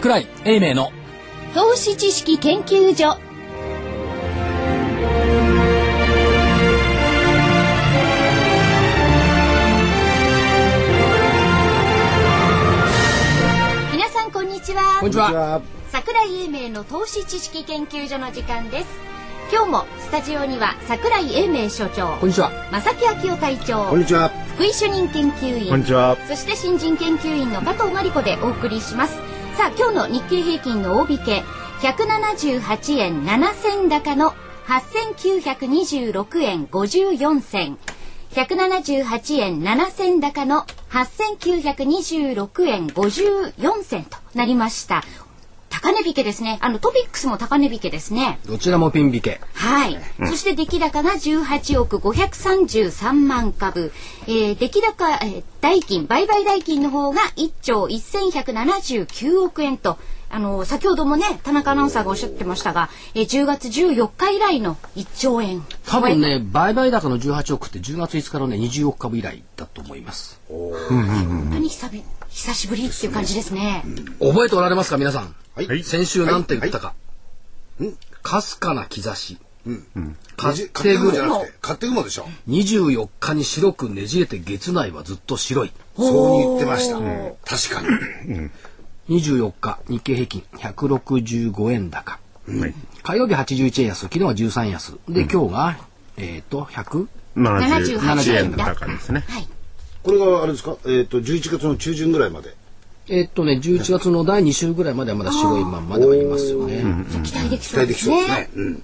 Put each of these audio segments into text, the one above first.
桜井英明の投資知識研究所皆さんこんにちはこんにちは桜井英明の投資知識研究所の時間です今日もスタジオには桜井英明所長こんにちは正木昭夫会長こんにちは。福井主任研究員こんにちは。そして新人研究員の加藤真理子でお送りします。さあ、今日の日経平均の大引け、178円7銭高の8926円54銭。178円7銭高の8926円54銭となりました。高値引けですね。あの、トピックスも高値引けですね。どちらもピン引けはい。そして出来高が18億533万株。えー、出来高、えー代金、売買代金の方が1兆1179億円と、あの、先ほどもね、田中アナウンサーがおっしゃってましたが、えー、10月14日以来の1兆円。多分ね売買高の18億って10月5日のね20億株以来だと思います本当に久々久しぶりっていう感じですね。覚えておられますか皆さん？はい。先週なんて言ったか。かすかな兆し。勝勝手雲じゃなくて、勝手雲でしょ。24日に白くねじれて月内はずっと白い。そう言ってました。確かに。24日日経平均165円高、火曜日81円安昨日は13円安。で、今日がえっ、と100 78円円高。ですね。はい。これがあれですか？えっと、11月の中旬ぐらいまで。えっとね11月の第2週ぐらいまではまだ白いまんまではいますよね、期待でき期そうで待できそうですすね。ね。。うん。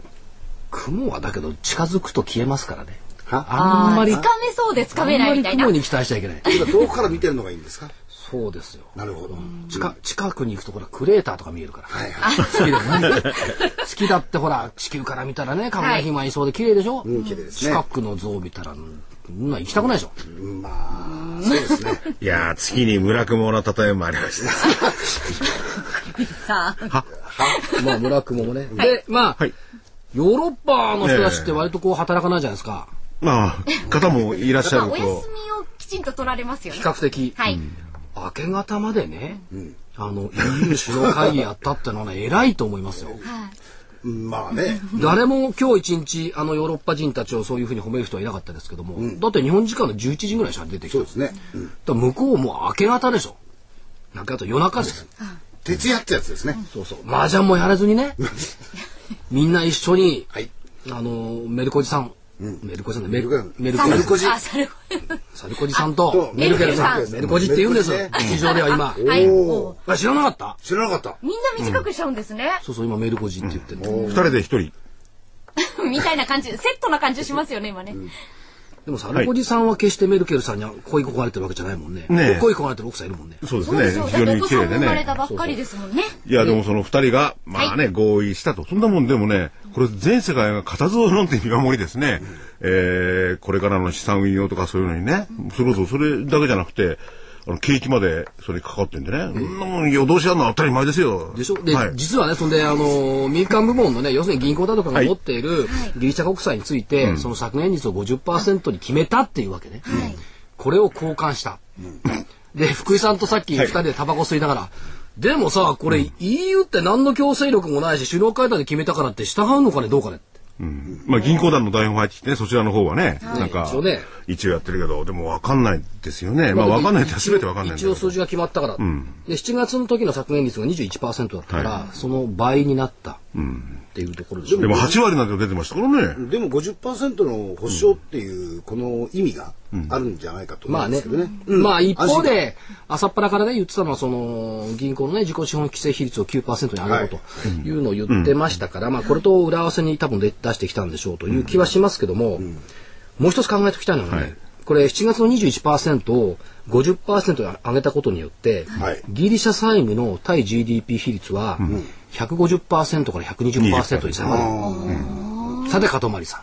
雲はだけど近づくと消えますからね。は？あんまりつかめそうでつかめないみたいな。雲。に期待しちゃいけない。今遠くから見てるのがいいんですか？そうですよ。なるほど。近近くに行くとほらクレーターとか見えるから、はいはい。月でもね。月だってほら地球から見たらねかぐや姫はいそうで綺麗でしょ、うん綺麗ですね。近くの像を見たらうんな行きたくないでしょ。まあ、そうですね。いやー、月に村雲の例えもありました。さあ、まあ村雲もね、でまあ、はい。ヨーロッパの人たちって割とこう働かないじゃないですか。まあ、方もいらっしゃ まあ、お休みると。をきちんと取られますよね。比。較的、はい。明け方までね、あの EU 首脳会議やったってのはね偉いと思いますよまあね。誰も今日一日あのヨーロッパ人たちをそういうふうに褒める人はいなかったですけども、だって日本時間の11時ぐらいしか出てきたそうですね。うん。向こうも明け方でしょ。明け方夜中です。徹夜ってやつですね。そうそう。麻雀もやらずにね。みんな一緒にはい。あのメルコジさん、メルコジさん。ねメルメルコメルコジ。メルコジ。サルコジさんと。とメルケルさん。メルケルさんメルコジって言うんですメルコジ市場では今。はい。お知らなかった？知らなかった。みんな短くしちゃうんですね。そうそう今メルコジって言ってる、二人で一人。みたいな感じ、セットな感じしますよね、今ね。でもサルコジさんは決してメルケルさんに恋焦がれてるわけじゃないもんね。ねえ。恋焦がれてる奥さんいるもんね。そうですね。非常に綺麗でも生まれたね。ばっかりですもんね。いや、でもその二人が、まあね、合意したと。そんなもんでもね、これ全世界が固唾を飲んで見守りですね、えーこれからの資産運用とかそういうのにね、それこそそれだけじゃなくて、あの、景気までそれにかかってんでね、そん。なもん夜通しやるのは当たり前ですよ。でしょ？で、はい。実はね、そんで、あの、民間部門のね、要するに銀行だとかが持っているギリシャ国債について、その削減率を50%に決めたっていうわけね。これを交換した。で、福井さんとさっき二人でタバコ吸いながら、でもさ、これ EU って何の強制力もないし、首脳会談で決めたからって従うのかね、どうかね。まあ銀行団の代表入ってきてね、そちらの方はね、なんかね、一応やってるけど、でも分かんないですよね。まあ分かんないって全て分かんない一応数字が決まったから。で、7月の時の削減率が21%だったから、その倍になったっていうところでしょ。でも8割なんて出てましたからね。でも50%の保証っていう、この意味があるんじゃないかと思まあねうんですけどね。うん。まあ一方安心で、朝っぱらからね、言ってたのは、その、銀行のね、自己資本規制比率を9%に上げろとい。うのを言ってましたから、まあこれと裏合わせに多分で出してきたんでしょうという気はしますけども、もう一つ考えておきたいのはね、はいこれ7月の21%を50%に上げたことによって、はいギリシャ債務の対 GDP 比率は150%から120%に下がる。さて、かとまりさん。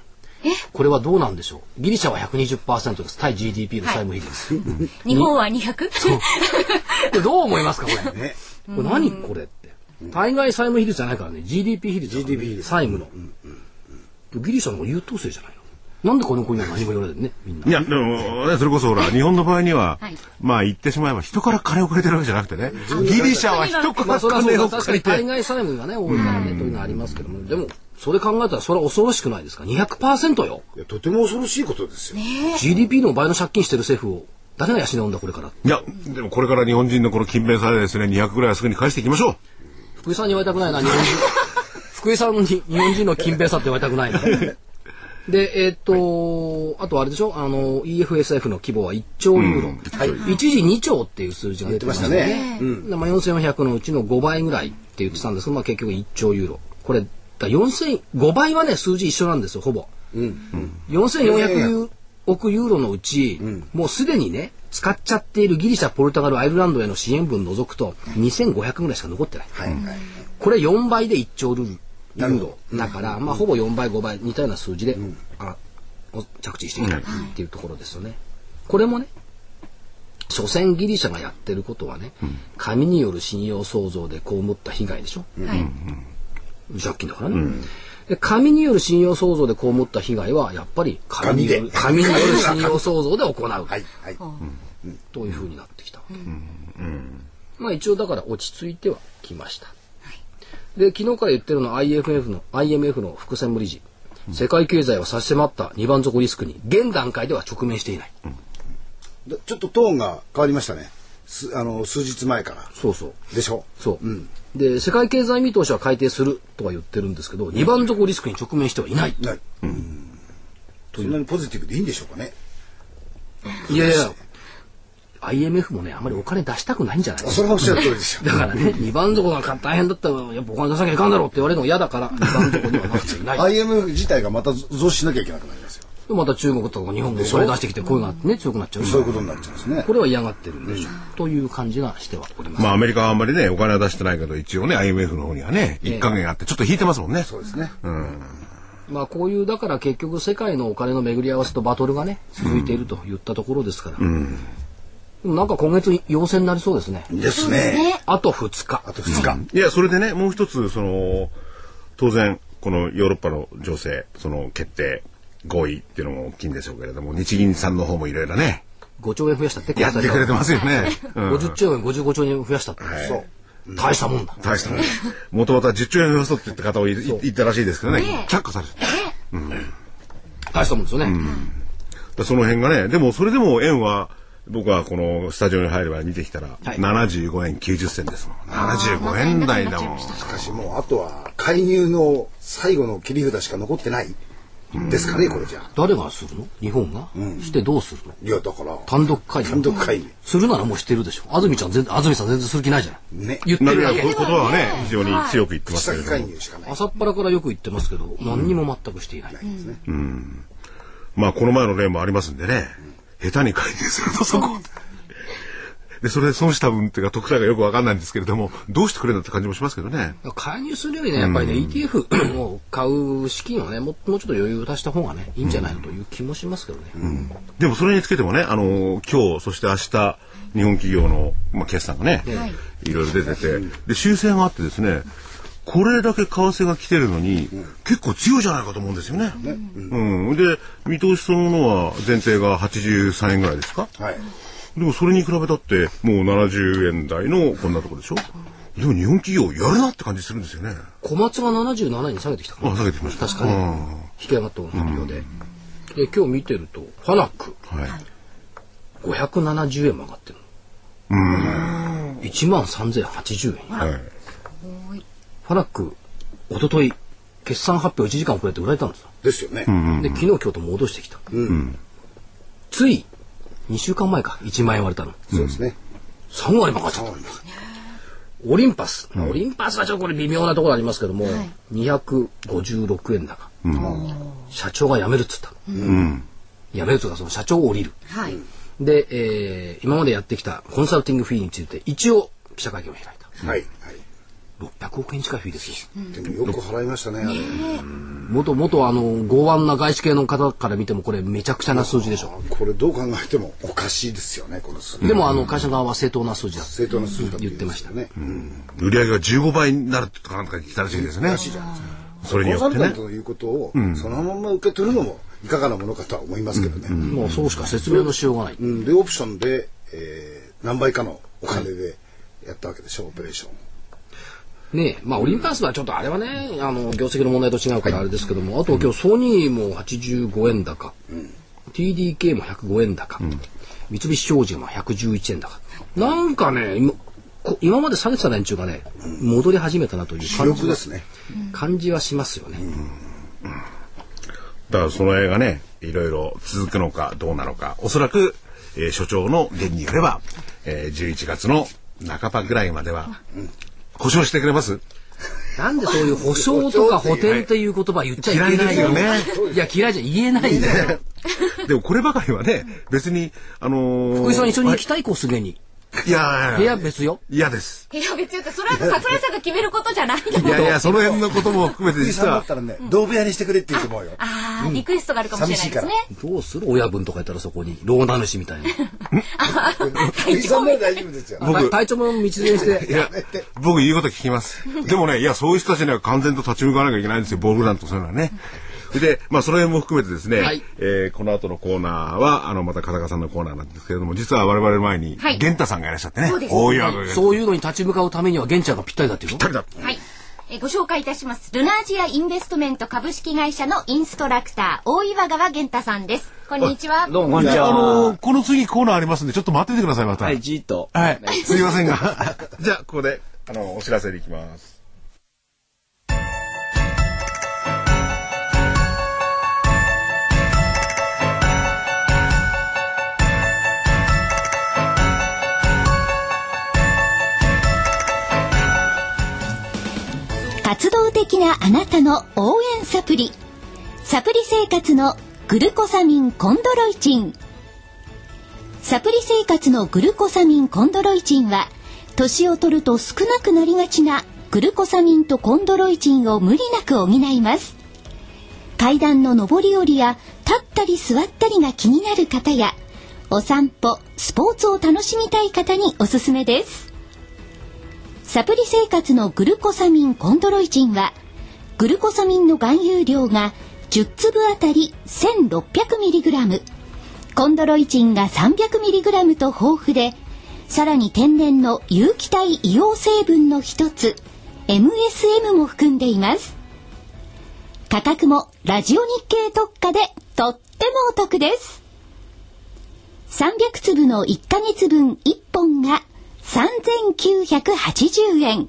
これはどうなんでしょう？ギリシャは120%です。対 GDP の債務比率。日本は 200? これどう思いますかこれ。ね。これ何これって。対外債務比率じゃないからね。GDP 比率ね、GDP 比率債務の。ギリシャの方が優等生じゃないの？なんでこの国は何も言われてねみんな。いや、でも、ね、それこそほら、日本の場合には、はい。まあ言ってしまえば人から金を借りてるわけじゃなくてね、ギリシャは人からまあそれはそう金をだ確か借りて、に対外債務がね多いからねというのはありますけども。でもそれ考えたらそれは恐ろしくないですか？200%よ。いやとても恐ろしいことですよ。GDP の倍の借金してる政府を誰が養うんだこれからいや、でもこれから日本人のこの勤勉さでですね、200ぐらいはすぐに返していきましょう。福井さんに言われたくないな日本人。福井さんに日本人の勤勉さって言われたくないなでえーっとあとあれでしょ？あの EFSF の規模は1兆ユーロ、はい、一時2兆っていう数字が出てましたね。でまあ、4400のうちの5倍ぐらいって言ってたんです。けど、まあ、結局1兆ユーロ。これだ4000 5倍はね数字一緒なんですよほぼ、4400億ユーロのうち、もうすでにね使っちゃっているギリシャポルトガルアイルランドへの支援分除くと2500ぐらいしか残ってない、はい。はい。これ4倍で1兆ルーユーロだから、まあ、ほぼ4倍5倍似たような数字で、あお着地してきたっていうところですよね。これもね所詮ギリシャがやってることはね、紙による信用創造で被った被害でしょ、はい。借金だからね、で紙による信用創造で被った被害はやっぱり紙による紙による信用創造で行う、はい。はい。というふうになってきたわけ、まあ一応だから落ち着いてはきました、で昨日から言ってるのは IMF の IMF の副専務理事、世界経済は差し迫った2番底リスクに現段階では直面していない、でちょっとトーンが変わりましたね。すあの数日前から。そうそうでしょ？そう、で世界経済見通しは改定するとは言ってるんですけど2番底リスクに直面してはいない、ない。そんなにポジティブでいいんでしょうかね。いやいや IMF もねあまりお金出したくないんじゃない？あそれはおっしゃる通りですよ。だからね、2番底が大変だったら、やっぱお金出さなきゃいかんだろうって言われるのが嫌だから、2番底にはなっていない。IMF 自体がまた増資しなきゃいけなくなりますよ。また中国とか日本もそれ出してきて声がね、強くなっちゃうしそういうことになっちゃうんですね。これは嫌がってるんでしょう。という感じがしてはおります。まあアメリカはあんまりね、お金は出してないけど、一応ね、IMF の方にはね、一加減あって、ちょっと引いてますもんね。そうですね。まあこういう、だから結局世界のお金の巡り合わせとバトルがね、続いているといったところですから。でもなんか今月陽性になりそうですね。ですね。あと2日。あと2日。いや、それでね、もう一つ、その、当然、このヨーロッパの情勢、その決定、合意っていうのも大きいんでしょうけれども、日銀さんの方もいろいろね、5兆円増やしたって。やってくれてますよね。うん50兆円、55兆円増やしたって。そう。大したもんだ。大したもん。もともとは10兆円増やそうって言った方をい言ったらしいですけどね、却下されて。大したもんですよね。だその辺がね、でもそれでも円は、僕はこのスタジオに入れば見てきたら、はい。75円90銭ですもん。75円台だもん。しかしもうあとは介入の最後の切り札しか残ってない。ですかね、これじゃあ。誰がするの？日本が、してどうするの？いや、だから、単独会議。単独会議。するならもうしてるでしょ。安住ちゃん全然安住さん全然する気ないじゃんね。言ってるだけ。こういうことはね、非常に強く言ってますけども。介入しかない。朝っぱらからよく言ってますけど、何にも全くしていない、まあこの前の例もありますんでね、下手に介入するとそこ。で、それで損した分っていうか得点がよくわかんないんですけれども、どうしてくれんだって感じもしますけどね。介入するよりねやっぱりね、ETF を買う資金をねももうちょっと余裕を足した方がねいいんじゃないのという気もしますけどね、でもそれにつけてもね、あの今日、そして明日、日本企業の、まあ、決算がね、いろいろ出てて、で、修正があってですね、これだけ為替が来てるのに、結構強いじゃないかと思うんですよね。うん。で、見通しそのものは前提が83円ぐらいですか？はい。でもそれに比べたって、もう70円台のこんなところでしょ？でも日本企業やるなって感じするんですよね。小松が77円に下げてきたからあ、下げてきました。確かに引き上がった発表でで今日見てるとファナックはい。570円も上がってるの1万3080円はい。ファナック一昨日決算発表1時間遅れて売られたんですよ。ですよね。で昨日今日と戻してきた、つい2週間前か。1万円割れたの。そうですね。3割も上がっちゃった。オリンパス、オリンパスはちょっとこれ微妙なところありますけども、256円高、社長が辞めるっつった、辞めるっつうかその社長を降りる。はい。で、えー今までやってきたコンサルティングフィーについて一応記者会見を開いた。はい。はい。600億円近いフィーですよでもよく払いましたね、あれ。元々あの剛腕な外資系の方から見てもこれめちゃくちゃな数字でしょこれどう考えてもおかしいですよね、この数字。でもあの会社側は正当な数字だ正当な数字だ言ってましたね。売り上げが15倍になるってかなんか言ってたらしいですね。それによってね。トの言うことをそのまま受け取るのもいかがなものかとは思いますけどね。もうそうしか説明のしようがない。うん、でオプションで、えー、何倍かのお金でやったわけでしょ、オペレーション。ねえ、まあオリンパスはちょっとあれはね、あの業績の問題と違うからあれですけども、あと今日ソニーも85円高、TDK も105円高、三菱商事も111円高。なんかね、今こ今まで下げてた連中がね、戻り始めたなという主感じですね。感じはしますよね。だからその映画ね、いろいろ続くのかどうなのか、おそらく、えー所長の言によれば、えー11月の半ばぐらいまでは、保証してくれます？なんでそういう保証とか補填っていう言葉言っちゃいけないの？嫌いですよねいや、嫌いじゃ言えないんだよ。でもこればかりはね、別に、あのー福井さん一緒に行きたいコスゲに。いや部屋別よ。嫌です。いや別にそれは桜井さんが決めることじゃないのいやいや、その辺のことも含めて実はだった、らね、同部屋にしてくれって言うと思うよ。ああ、リクエストがあるかもしれないですね。どうする？親分とか言ったらそこに、ローナ主みたいに。藤井さんなら大丈夫ですよ。僕体調も道連れして。いや、僕言うこと聞きます。でもね、いや、そういう人たちには完全と立ち向かわなきゃいけないんですよ、ボールなんとそういうのはね。で、まあ、その辺も含めてですね、はいえーこの後のコーナーは、あの、また、片岡さんのコーナーなんですけれども、実は我々の前に、はい玄太さんがいらっしゃってね、そうです大岩がそういうのに立ち向かうためには、玄ちゃんがぴったりだっていうのぴったりだ。はい。えーご紹介いたします。ルナージアインベストメント株式会社のインストラクター、大岩川源太さんです。こんにちは。どうもこんにちあは。のーこの次コーナーありますんで、ちょっと待っててください、また。はい、じーっと。はい。すいませんが。じゃあ、ここで、あの、お知らせに行きます。活動的なあなたの応援サプリ。サプリ生活のグルコサミンコンドロイチン。サプリ生活のグルコサミンコンドロイチンは、年を取ると少なくなりがちなグルコサミンとコンドロイチンを無理なく補います。階段の上り下りや立ったり座ったりが気になる方や、お散歩、スポーツを楽しみたい方におすすめです。サプリ生活のグルコサミンコンドロイチンは、グルコサミンの含有量が10粒あたり 1600mg、コンドロイチンが 300mg と豊富で、さらに天然の有機体硫黄成分の一つ、MSM も含んでいます。価格もラジオ日経特価でとってもお得です。300粒の1ヶ月分1本が3980円。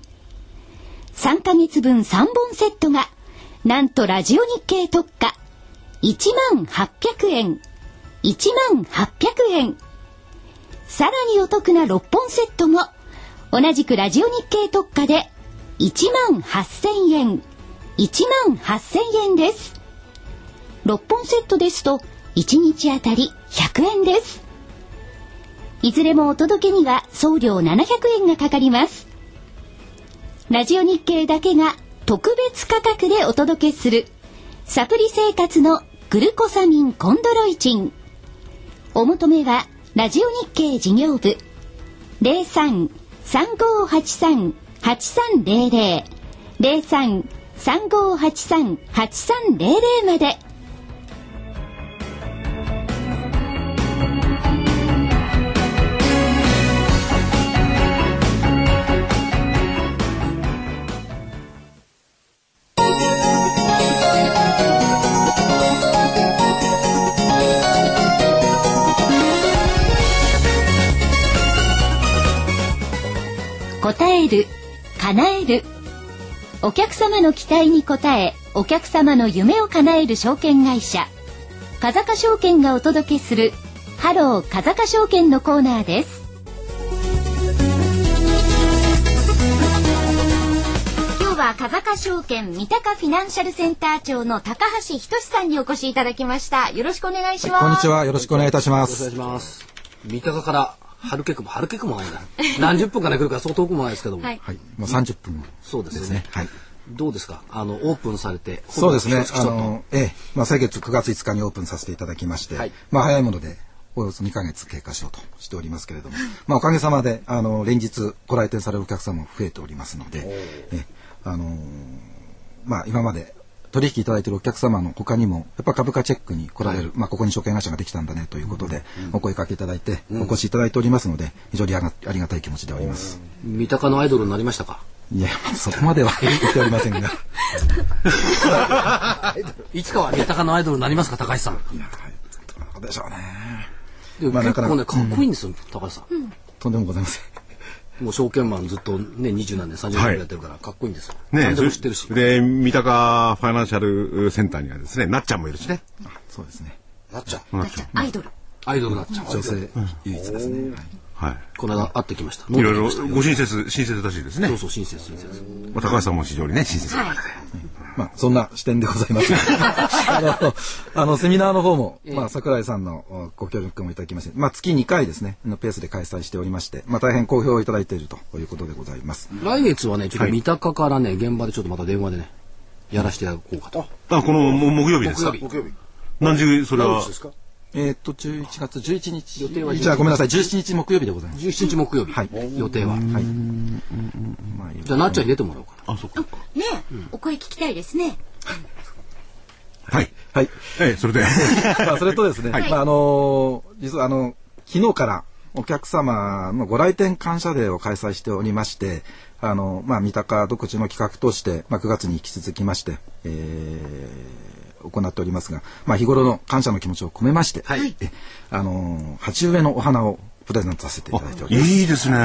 3ヶ月分3本セットが、なんとラジオ日経特価、1万800円。1万800円。さらにお得な6本セットも、同じくラジオ日経特価で、1万8000円。1万8000円です。6本セットですと、1日あたり100円です。いずれもお届けには送料700円がかかります。ラジオ日経だけが特別価格でお届けするサプリ生活のグルコサミンコンドロイチン。お求めはラジオ日経事業部03-3583-8300 03-3583-8300まで。答える、叶える。お客様の期待に応え、お客様の夢を叶える証券会社。風賀証券がお届けする、ハロー風賀証券のコーナーです。今日は風賀証券三鷹フィナンシャルセンター長の高橋仁さんにお越しいただきました。よろしくお願いします。こんにちは。よろしくお願いいたしまお願いす。します。三鷹から、春結構も、春結構もないな。何十分かで来るからそう遠くもないですけども。はいはい。もう30分そうですね。はい。どうですか？あの、オープンされて。そうですねあの、ええ、まあ先月9月5日にオープンさせていただきまして、はいまあ早いもので、およそ2ヶ月経過しようとしておりますけれども、まあおかげさまで、あの、連日ご来店されるお客様も増えておりますので、えあのーまあ今まで取引いただいているお客様の他にも、やっぱ株価チェックに来られる、まあ、ここに証券会社ができたんだねということで、お声かけいただいて、お越しいただいておりますので、非常にあがありがたい気持ちでおります。三鷹のアイドルになりましたか？いや、まあそこまでは言っておりませんが。いつかは三鷹のアイドルになりますか高橋さんいや、はいどうでしょうね。でもまあ結構ねなかっこいいんですよ、高橋さん、とんでもございません。もう証券マンずっとね二十何年30年ぐらいやってるからかっこいいんですよ、ね何でも知ってるし。で、三鷹ファイナンシャルセンターにはですね、なっちゃんもいるしね。そうですね。なっちゃん。アイドル。アイドルになっちゃう女性。唯一ですね。はいはこの間会ってきましたい。いろいろご親切、親切らしいですねそう。そう親切親切まあ高橋さんも非常にね、親切な方で。まあ、そんな視点でございます。あの、あの、セミナーの方も、まあ、桜井さんのおご協力もいただきまして、まあ、月2回ですね、のペースで開催しておりまして、まあ、大変好評をいただいているということでございます。来月はねちょっと三鷹からね現場でちょっとまた電話でねやらせていただこうかとあ、このも木曜日ですか？木曜木曜日。何時、それは？ですか？えーっと、11月11日。予定はじゃあ、ごめんなさい、17日木曜日でございます。17日木曜日、はい予定ははい。まあ、じゃあなっちゃんに出てもらおうかなあ、そっか。ねえ、お声聞きたいですね。はい。はい。ええ、それで。まあ、それとですね、まあ、あのー実はあの、昨日からお客様のご来店感謝デーを開催しておりまして、あの、まあ、三鷹独自の企画として、まあ、9月に引き続きまして、えー行っておりますが、まあ、日頃の感謝の気持ちを込めまして、はい。えあのー鉢植えのお花をプレゼントさせていただいております。いいですね。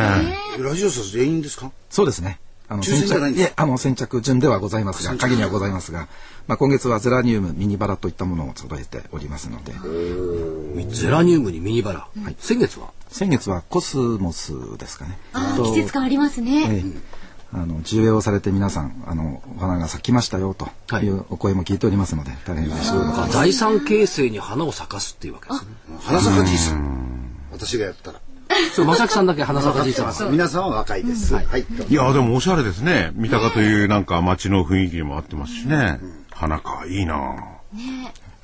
ラジオさん全員ですか？そうですね。あの先着いえ、あの、先着順ではございますが、限りはございますが、まあ、今月はゼラニウム、ミニバラといったものを揃えておりますので、ゼラニウムにミニバラ、先月は？先月はコスモスですかね。とああ、季節感ありますね。ええあの、重営をされて皆さん、あの、お花が咲きましたよ、とい。うお声も聞いておりますので、大変嬉しい。あ財産形成に花を咲かすっていうわけですね。花咲かじいさん。私がやったら。そう正木さんだけ花咲かじいさん。皆さんは若いです。はい。いや、でもおしゃれですね。三鷹というなんか街の雰囲気にも合ってますしね。花か、いいな。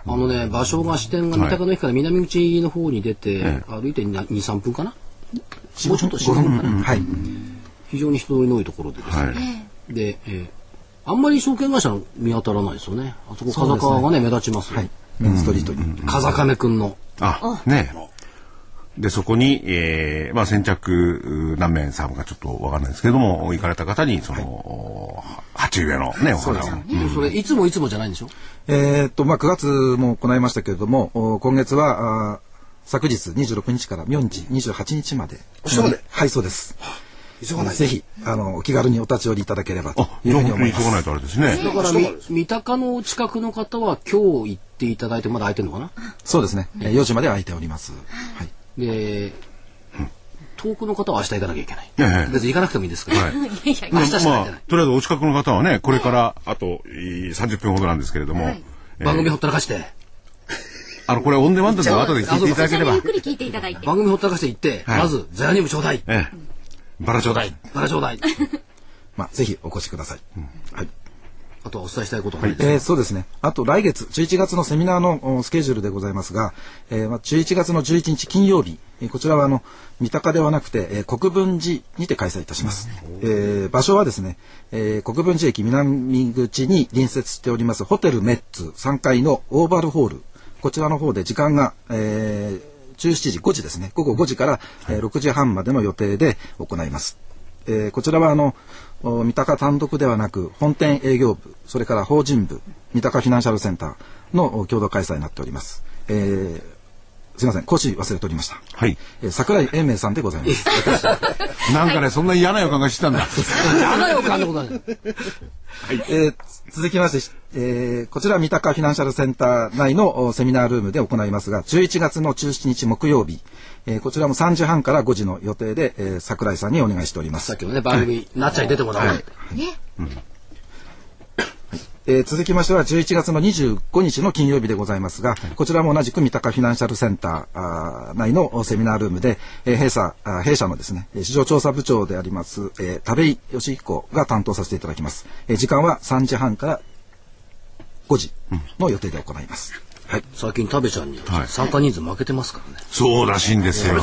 あのね場所が支店が三鷹の駅から南口の方に出て、歩いて23分かな？もうちょっと4分かな、はい。非常に人通りの多いところでですね、はい。で、えーあんまり証券会社見当たらないですよねあそこ風川がね目立ちますよ、はい。メインストリートに。風亀くんのあ、ねで、そこに、えー、まあ先着う何名さんかちょっとわかんないですけれども、行かれた方に、その、鉢植えのね、お花を。それいつもいつもじゃないんでしょ？えーっと、まあ、9月も行いましたけれども、お今月は、あー昨日26日から明治28日まで。明日まではい、そうです。急がないとぜひ、あの、お気軽にお立ち寄りいただければとあ、いうふうに思います。急がないとあれですね。だからみ三鷹のお近くの方は今日行っていただいてまだ空いてるのかな？そうですね。えー4時まで空いております。はい。で遠くの方は明日行かなきゃいけない、ええ別に行かなくてもいいですけど、はい。明日しかない、まあ、とりあえずお近くの方はね、これからあといい30分ほどなんですけれども、えー番組ほったらかしてあの、これオンデマンドで後で聞いていただければゆっ、くり聞いていただいて。番組ほったらかして行って、はいまずゼラニウムちょうだいええ、バラちょうだい。バラちょうだい まあ、ぜひお越しください。はい。あとはお伝えしたいことがないですか、えーそうですね。あと来月、11月のセミナーのおスケジュールでございますが、えーまあ、11月の11日金曜日、えーこちらはあの、三鷹ではなくて、えー国分寺にて開催いたします。えー場所はですね、えー国分寺駅南口に隣接しておりますホテルメッツ3階のオーバルホール。こちらの方で時間が、えー17時、5時ですね。午後5時から、えー6時半までの予定で行います。えーこちらはあのお三鷹単独ではなく本店営業部それから法人部三鷹フィナンシャルセンターのお共同開催になっております。えーすみません講師忘れておりました。はい。えー桜井英明さんでございます。なんかね、そんな嫌な予感がしてたんだ。やだよかんなことないえー続きまして、えーこちら三鷹フィナンシャルセンター内のおセミナールームで行いますが、11月の17日木曜日、えーこちらも3時半から5時の予定で、えー桜井さんにお願いしておりますさっ。きのね番組、なっちゃんに出てもらおう、ね。えー続きましては11月の25日の金曜日でございますが、こちらも同じく三鷹フィナンシャルセンター内のセミナールームで、えー弊社弊社のですね、えー市場調査部長であります、えー田部井義彦が担当させていただきます。えー時間は3時半から5時の予定で行います。はい最近食べちゃんにはい参加人数負けてますからね。そうらしいんですよ。イ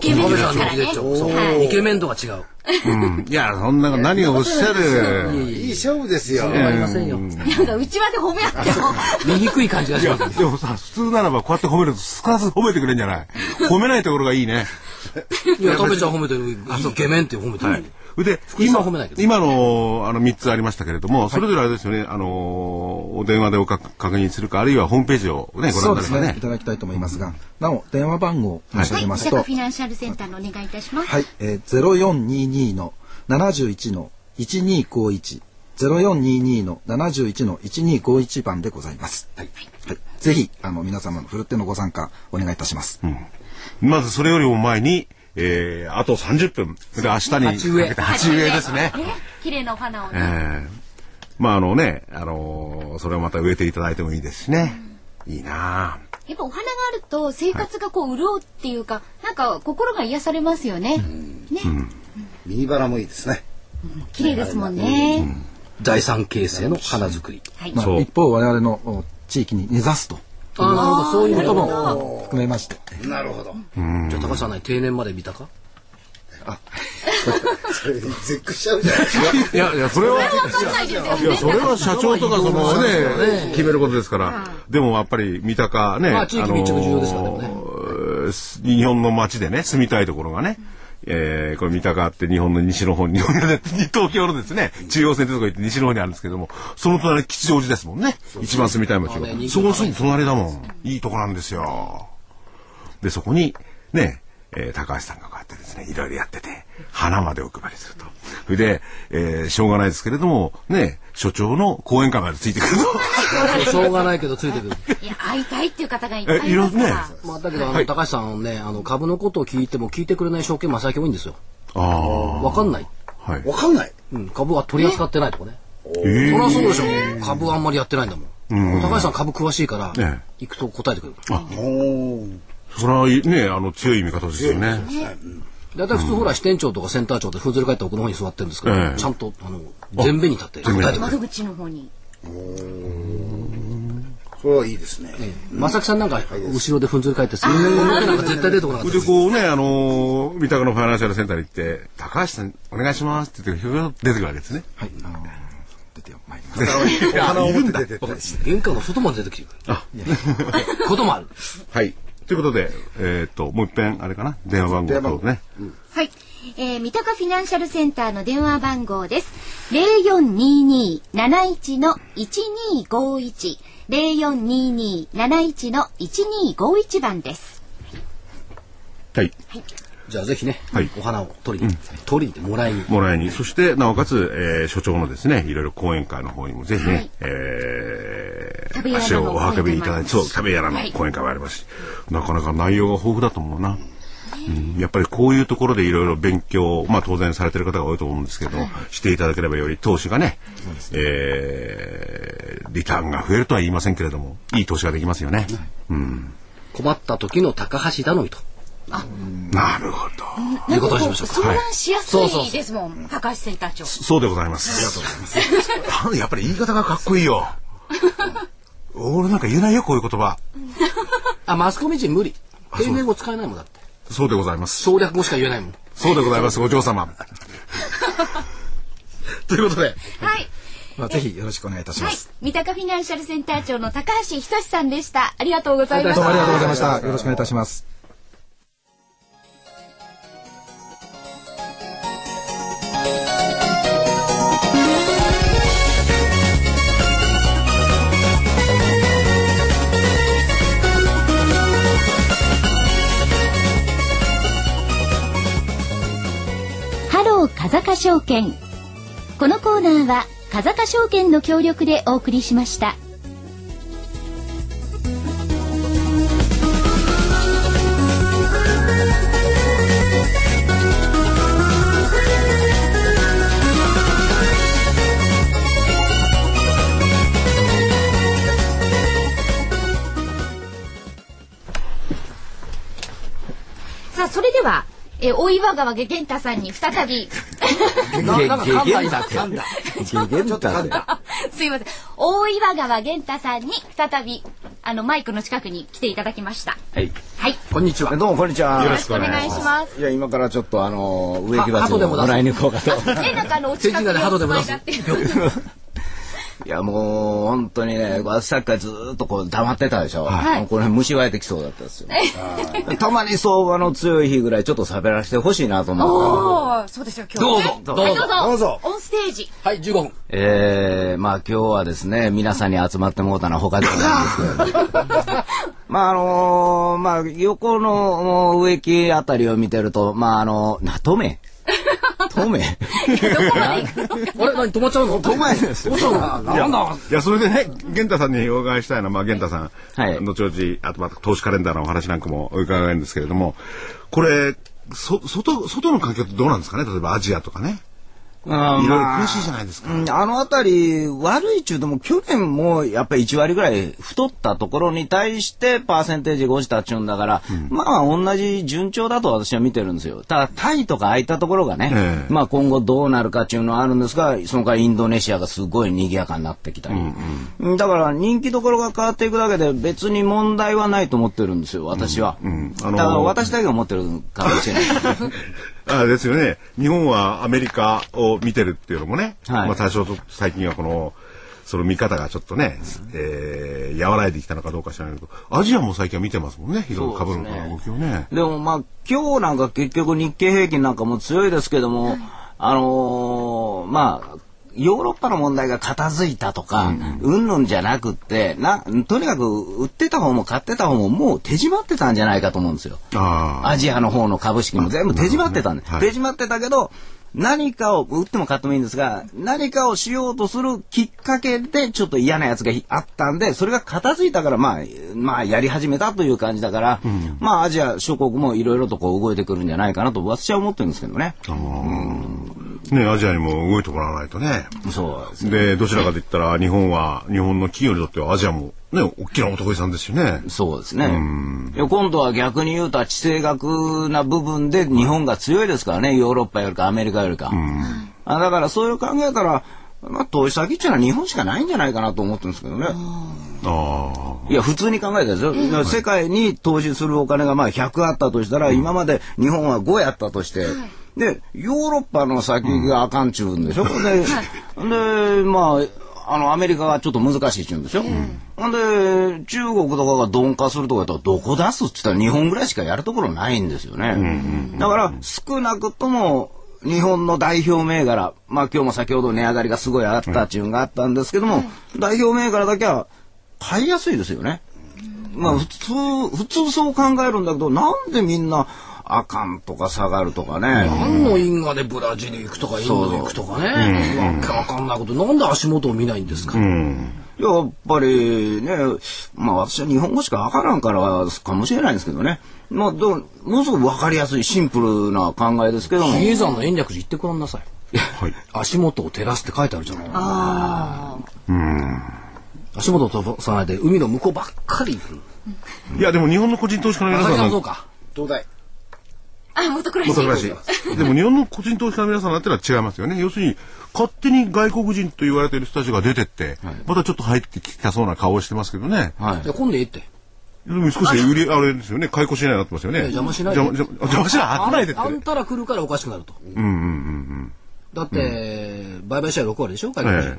ケメン食べちゃんですからねはいイケメン度が違う。うんいや、そんな何をおっしゃる。いい勝負ですよ。ありませんよ。なんかうちまで褒め合っても見にくい感じがします。でもさ、普通ならばこうやって褒めるとすかさず褒めてくれるんじゃない？褒めないところがいいね。いや、食べちゃん褒めてる。イケメンって褒めてる。で、井さん褒めないけど。今の、あの、3つありましたけれども、それぞれあれですよね、あの、お電話でおか確認するか、あるいはホームページをね、ご覧そうですね。になればね。い。ただきたいと思いますが、なお電話番号を申し上はいげますと、三鷹フィナンシャルセンターのお願いいたします。はい、えー、0422の71の1251 0422の71の1251番でございます。はい。はい、ぜひあの皆様のふるってのご参加お願いいたします。まずそれよりも前に、えー、あと30分。で、明日に鉢植え。かけて鉢植えですね。ね綺麗なお花をえねー。まああのね、あのーそれをまた植えていただいてもいいですしね。いいなあ。やっぱお花があると生活がこう潤うっていうか、なんか心が癒されますよね。ね、ミニバラもいいですね。綺麗ですもんね。財産形成の花作り。はい。まあ一方我々のお地域に根ざすとなるほど。そういうことも。も含めまして、なるほど。じゃあ、高橋さんは定年まで見たか？それ絶句しちゃうじゃないですか。いやいや、それは、いや、それは社長とかそのね、決めることですから。でもやっぱり三鷹ね、まあ地域密着重要ですからねあのー日本の街でね、住みたいところがね、えー、これ三鷹って日本の西の方に、東京のですね、中央線ってとこ行って西の方にあるんですけども、その隣吉祥寺ですもんね。一番住みたい街がそこすぐ隣だもん。いいとこなんですよ。で、そこに、ね、えー高橋さんがこうやってですね、いろいろやってて、花までお配りすると。それで、えーしょうがないですけれども、ね、所長の講演会までついてくると。しょうがないけどついてくる。いや、会いたいっていう方がいっぱいいますえいろんから。ねまあ、だけど、あの、高橋さんね、あの、株のことを聞いても聞いてくれない証券マ最近多いんですよ。ああ。わかんない。はい。わかんない？うん、株は取り扱ってないとかね。えーそりゃそうでしょ。株はあんまりやってないんだもん。高橋さん株詳しいからええ、行くと答えてくれる。おーそれはね、あの、強い味方ですよね。だいたい普通ほら支店長とかセンター長ってふんぞり返った奥の方に座ってるんですけど、ええちゃんと、あの、前面に立って。窓口の方に。それはいいですね。正木さんなんか後ろでふんぞり返って、その表なんか絶対出てこなかったで。こうね、あのー、三鷹のファイナンシャルセンターに行って、高橋さん、お願いしますって言って、ひょい出てくるわけですね。はい、出てまいります。お花を持って出てったりして。玄関の外まで出てきてくる。こともある。はい。ということで、えーっと、もう一遍、あれかな、電話番号とね。はい。えー、三鷹フィナンシャルセンターの電話番号です。0422-71の1251。0422-71の1251番です。はい。じゃあぜひねはい、お花を取りに、取りにもらいに。もらいに、そして、なおかつ、えー所長のですね、いろいろ講演会の方にもぜひね、はいえー足をお運びいただいて、そう、食べ屋のはい講演会もありますし、なかなか内容が豊富だと思うな。うんやっぱりこういうところでいろいろ勉強、まあ当然されてる方が多いと思うんですけども、していただければより投資がね、えーリターンが増えるとは言いませんけれども、いい投資ができますよね。うん。困った時の高橋頼みと。なるほど。いうことにしましょうか。相談しやすそうそうそういですもん、高橋センター長。そうでございます。ありがとうございます。やっぱり言い方がかっこいいよ。俺なんか言えないよ、こういう言葉。あ、マスコミ人無理。定年語使えないもんだって。そうでございます。省略語しか言えないもん。そうでございます、お嬢様。ということで、はい。まあ、ぜひよろしくお願いいたしまはいす。。三鷹フィナンシャルセンター長の高橋仁さんでした。ありがとうございました。どうもありがとうございました。よろしくお願いいたします。風賀証券。このコーナーは風賀証券の協力でお送りしました。さあ、それでは、えー、大岩川げ源太さんに再び、すいません。大岩川源太さんに再びあのマイクの近くに来ていただきました。はい。はい。こんにちは。どうもこんにちは。よろしくお願いします。いや今からちょっとあの植木は鉢をもらいに行こうかと。ね、なんかあの、お近くにハトでも出住ま いやもう本当にね、私さっきからずーっとこう黙ってたでしょ。はいこれ虫がえてきそうだったですよ。たまに相場の強い日ぐらいちょっと喋らせてほしいなと思って。そうですよ、今日、ね。どうぞ、どうぞ。はい、どうぞ。どうぞオンステージ。はい、15分。えー、まあ今日はですね、皆さんに集まってもうたのは他ではないんですけど。まああのーまあ横のもう植木あたりを見てると、まああの、な、トメトメどこまで行くのあれ？何止まっちゃうの？トメですよ。なんだ？いや、それでね、玄太さんにお伺いしたいのは、まあ、玄太さん、はい。後々、あとまた投資カレンダーのお話なんかもお伺いんですけれども、これ、そ、外、外の環境ってどうなんですかね？例えばアジアとかね。いろいろ詳しいじゃないですか。うんあのあたり、悪い中でも去年もやっぱり1割ぐらい太ったところに対してパーセンテージが落ちたっちゅうんだから、まあ同じ順調だと私は見てるんですよ。ただタイとか空いたところがね、ええまあ今後どうなるかっていうのはあるんですが、その代わりインドネシアがすごい賑やかになってきたり。うんだから人気どころが変わっていくだけで別に問題はないと思ってるんですよ、私は。んあのーだから私だけが思ってるかもしれない。あですよね。日本はアメリカを見てるっていうのもね、はいまあ多少と最近はこの、その見方がちょっとね、えー、和らいできたのかどうか知らないけど、アジアも最近は見てますもんね、いろいろ株の動きをね。でもまあ今日なんか結局日経平均なんかも強いですけども、あのーまあヨーロッパの問題が片付いたとか、うんぬん。じゃなくってなとにかく売ってた方も買ってた方ももう手締まってたんじゃないかと思うんですよ。あアジアの方の株式も全部手締まってたんで、はい。手締まってたけど何かを売っても買ってもいいんですが何かをしようとするきっかけでちょっと嫌なやつがあったんでそれが片付いたからまあまあやり始めたという感じだから、まあアジア諸国もいろいろとこう動いてくるんじゃないかなと私は思ってるんですけどね。あ。ね、アジアにも動いてもらわないとね。そうですで、どちらかと言ったら、日本は、日本の企業にとってはアジアも、ね、大きなお得意さんですよね。そうですね。今度は逆に言うと地政学な部分で日本が強いですからね、ヨーロッパよりかアメリカよりか。あだからそういう考えたら、まあ、投資先っていうのは日本しかないんじゃないかなと思ってるんですけどね。あいや、普通に考えたですよ。世界に投資するお金がまあ100あったとしたら、今まで日本は5やったとして、で、ヨーロッパの先があかんちゅうんでしょ？で、で、まあ、あの、アメリカがちょっと難しいっちゅうんでしょ。ほんで、中国とかが鈍化するとかやったら、どこ出すって言ったら日本ぐらいしかやるところないんですよね。だから、少なくとも、日本の代表銘柄、まあ今日も先ほど値上がりがすごいあったっていうのがあったんですけども、代表銘柄だけは買いやすいですよね。まあ普通、普通そう考えるんだけど、なんでみんなあかんとか下がるとかね。何の因果でブラジル行くとかインド行くとかね。わけわかんないこと。なんで足元を見ないんですか？やっぱりね、まあ私は日本語しかわからんからかもしれないんですけどね。まあでも、ものすごくわかりやすいシンプルな考えですけども。比叡山の延暦寺行ってごらんなさい。はい。足元を照らすって書いてあるじゃない。足元を照らさないで海の向こうばっかり行く。いや、でも日本の個人投資家の皆さんそうか。東大あ、元暮らし。元暮らし。でも日本の個人投資家の皆さんだったら違いますよね。要するに、勝手に外国人と言われている人たちが出てって、またちょっと入ってきたそうな顔をしてますけどね。はい。じゃあ今度ええって。でも少し売り、あれですよね、解雇しないなってますよね。邪魔しない。で邪魔しない、開かないでって。あんたら来るからおかしくなると。だって、売買シェア6割でしょ？外国人え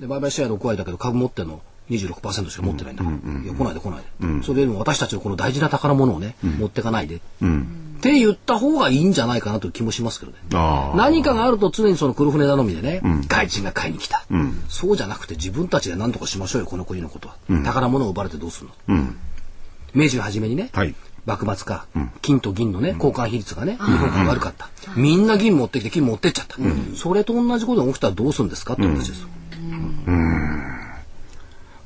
で売買シェア6割だけど株持ってんの？26%しか持ってないんだから、いや来ないで来ないで、それよりも私たちのこの大事な宝物をね、持ってかないで、って言った方がいいんじゃないかなという気もしますけどね。何かがあると常にその黒船頼みでね、外人が買いに来た、そうじゃなくて自分たちで何とかしましょうよこの国のことは、宝物を奪われてどうするの、明治の初めにね、はい。幕末か、金と銀のね交換比率がね、日本が悪かった、みんな銀持ってきて金持ってっちゃった、それと同じことが起きたらどうするんですかって話ですよ、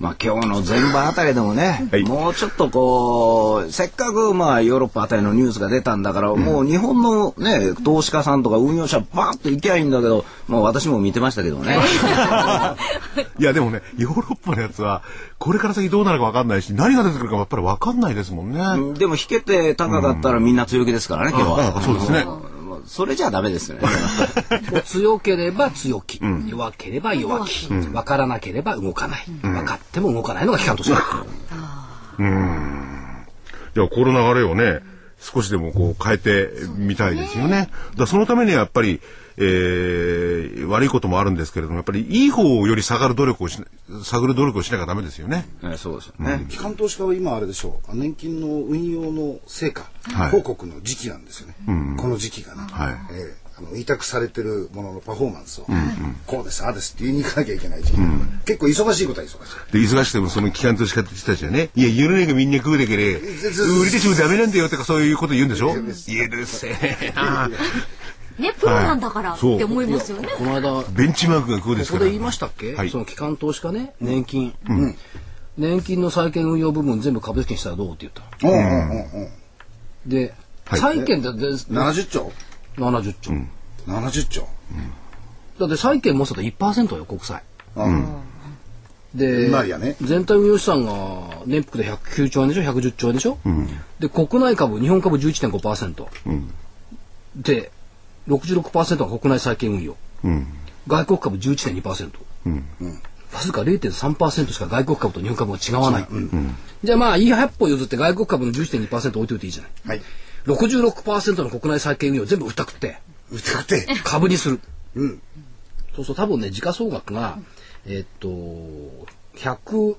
まあ今日の前場あたりでもね、はいもうちょっとこう、せっかくまあヨーロッパあたりのニュースが出たんだから、もう日本のね、投資家さんとか運用者バーッと行きゃいいんだけど、もう私も見てましたけどね。いや、でもね、ヨーロッパのやつは、これから先どうなるか分かんないし、何が出てくるかもやっぱり分かんないですもんね。でも引けて高かったらみんな強気ですからね、今日は。あそうですね。それじゃダメですよね。強ければ強気、弱ければ弱気、分からなければ動かない、分かっても動かないのが機関としてあるじゃあこの流れをね、少しでもこう変えてみたいですよね。だそのためにはやっぱり、えー、悪いこともあるんですけれども、やっぱりいい方より下がる努力をし、探る努力をしなきゃダメですよね。えーそうですよね。機関投資家は今あれでしょう。年金の運用の成果、はい。報告の時期なんですよね、この時期がね、はい。えーあの委託されてるもののパフォーマンスを、こうですああですって言いに行かなきゃいけない時期。だから、結構忙しいことは忙しい。で、忙しくてもその機関投資家って人たちはね、いや、世の中みんな食うでけれ、売りてしもダメなんだよとかそういうこと言うんでしょ？許せえな。ね、プロなんだからって思いますよね。この間ベンチマークがこうですから。ここで言いましたっけ、はい。その機関投資家ね年金、年金の債券運用部分全部株式にしたらどうって言ったの？うんうんうんうん。で、はい。債券でで70兆70兆、70兆、だって債券持つと1%よ国債。うん。で全体運用資産が年復で109兆円でしょ？110兆円でしょ、で国内株日本株11.5%、で66%が国内債券運用、外国株11.2%、わずか0.3%しか外国株と日本株が違わない、じゃあまあいい100歩譲って外国株の11.2%置いといていいじゃない。はい。66%の国内債券運用全部売ったくって。歌って。株にする、うん。そうそう多分ね時価総額がえーっと100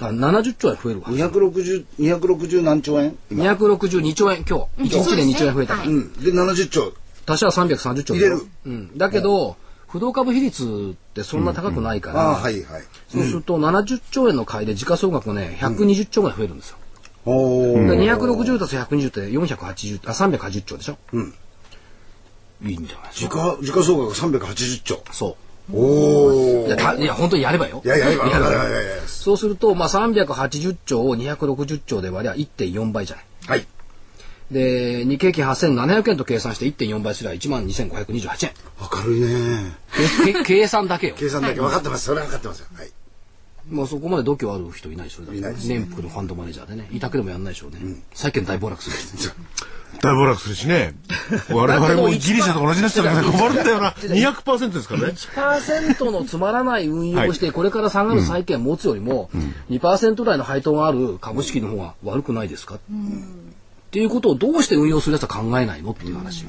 あ70兆円増えるわ。260 260何兆円？今。262兆円今日。1日で2兆円増えた。から、うん。で70兆足しは330兆入れる。うん、だけど、不動株比率ってそんな高くないから、ああはいはい。そうすると70兆円の買いで時価総額がね120兆ぐらい増えるんですよ、おおで260足す120って480あ380兆でしょ、うん。いいんじゃないです時か価時価総額380兆。そう。おおいやたいや本当にやればよ。いやいやれば。やそうすると、まあ、380兆を260兆で割りゃ1.4倍じゃない。はいで日経平均8700円と計算して1.4倍すれば1万2528円。明るいね。計算だけよ。計算だけ。分かってます。それは分かってますよ。はい。もうそこまで度胸ある人いないでしょいないです年福のファンドマネージャーでね。委託でもやんないでしょうね、債券大暴落するし 大暴落するしね。我々もギリシャと同じになっちゃうから 困るんだよな。200%ですからね。1%のつまらない運用をして、これから下がる債券を持つよりも、2%台の配当がある株式の方が悪くないですか、っていうことをどうして運用するやつは考えないのっていう話、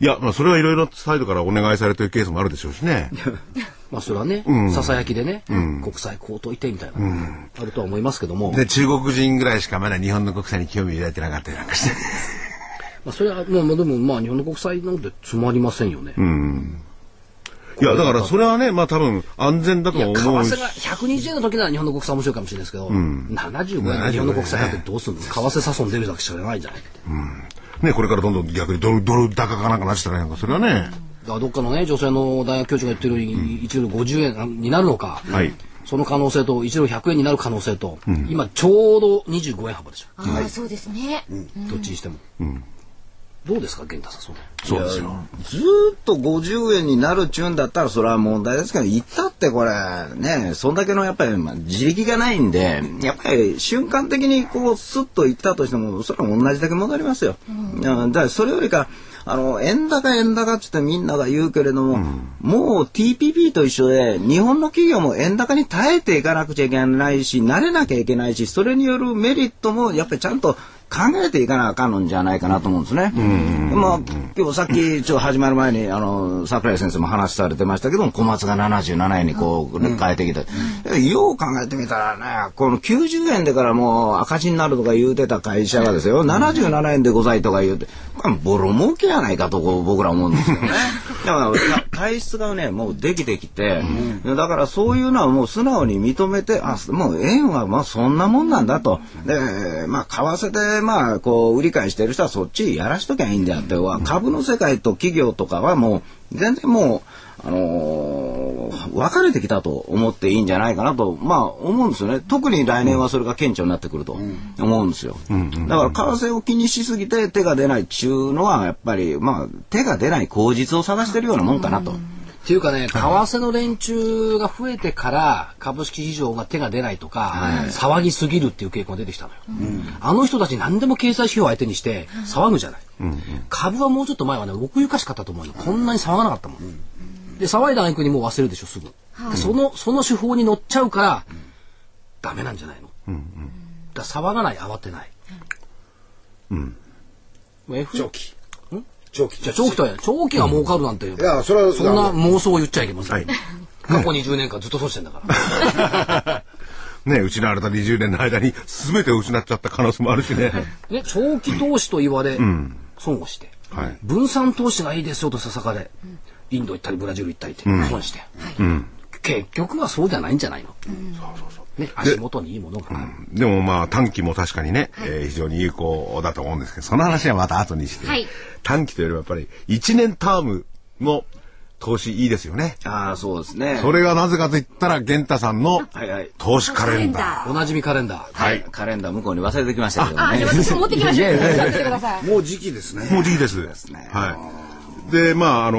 いや、まあそれはいろいろサイドからお願いされてるケースもあるでしょうしね。まあそれはね、ささやきでね、国債買うといてみたいな、あるとは思いますけども、で、中国人ぐらいしかまだ日本の国債に興味抱いてなかった。りなんかして。まあ、それは、まあ、まあでもまあ日本の国債なんてつまりませんよね。いや、だからそれはね、まあ多分安全だと思うし。為替が120円の時なら日本の国債面白いかもしれないですけど、75円の日本の国債なんてどうするの？為替差損出るだけしかないんじゃないね、これからどんどん逆にドル、ドル高かなんかなってたらなんか、それはね、だからどっかのね、女性の大学教授が言ってるように、1ドル50円になるのか、はい。その可能性と、1ドル100円になる可能性と、今ちょうど25円幅でしょ。ああ、そうですね。どっちにしても。どうですか、源太さん、そうですよ。ずーっと50円になるっちゅうんだったらそれは問題ですけど、言ったってこれ、ね、そんだけのやっぱり、まあ、自力がないんで、やっぱり瞬間的にこう、スッといったとしても、それは同じだけ戻りますよ。うんだからそれよりか、あの、円高円高ってってみんなが言うけれども、もう TPP と一緒で、日本の企業も円高に耐えていかなくちゃいけないし、慣れなきゃいけないし、それによるメリットもやっぱりちゃんと考えていかなあかんのじゃないかなと思うんですね。まあ、今日さっきちょっと始まる前に、あの、桜井先生も話されてましたけども、小松が77円にこう、変えてきた。よう考えてみたらね、この90円でからもう赤字になるとか言うてた会社がですよ、77円でございとか言うて、ボロ儲けやないかとこう僕ら思うんですよね。だからた体質がね、もうできてきて、だからそういうのはもう素直に認めて、あ、もう円はまあそんなもんなんだと。で、まあ為替でまあこう売り買いしてる人はそっちやらしときゃいいんであっては、株の世界と企業とかはもう全然もう、あのー分かれてきたと思っていいんじゃないかなと、まあ思うんですよね。特に来年はそれが顕著になってくると思うんですよ。だから為替を気にしすぎて手が出ないっちゅうのは、やっぱりまあ手が出ない口実を探してるようなもんかなと。っていうかね、為替の連中が増えてから株式市場が手が出ないとか、騒ぎすぎるっていう傾向が出てきたのよ。あの人たち何でも経済指標を相手にして騒ぐじゃない。株はもうちょっと前はね、奥ゆかしかったと思うよ。こんなに騒がなかったもん。で、騒いだ挙句にもう忘れるでしょ、すぐ。でその、その手法に乗っちゃうから、ダメなんじゃないの、だから騒がない慌てない、うん、長期長期じゃ。あ長期とは長期が儲かるなんて、いやそれはそんな妄想を言っちゃいけません、はい。過去20年間ずっとそうしてんだから。ね、失われた20年の間に全てを失っちゃった可能性もあるしね。ね、長期投資と言われ、損をして、はい。分散投資がいいですよとささかで、インド行ったりブラジル行ったりって損して、結局はそうじゃないんじゃないの、ね、足元にいいものがある、でもまあ短期も確かにね、えー非常に有効だと思うんですけど、その話はまた後にして、はい短期というよりもやっぱり1年タームの投資いいですよね。ああ、そうですね。それがなぜかと言ったら、玄太さんのはいはい。投資カレンダー。おなじみカレンダーはい。カレンダー向こうに忘れてきましたけどあ、ねあ。私も持ってきましょう。持ってください。もう時期ですねもう時期です。ねはい。で、まあ、あの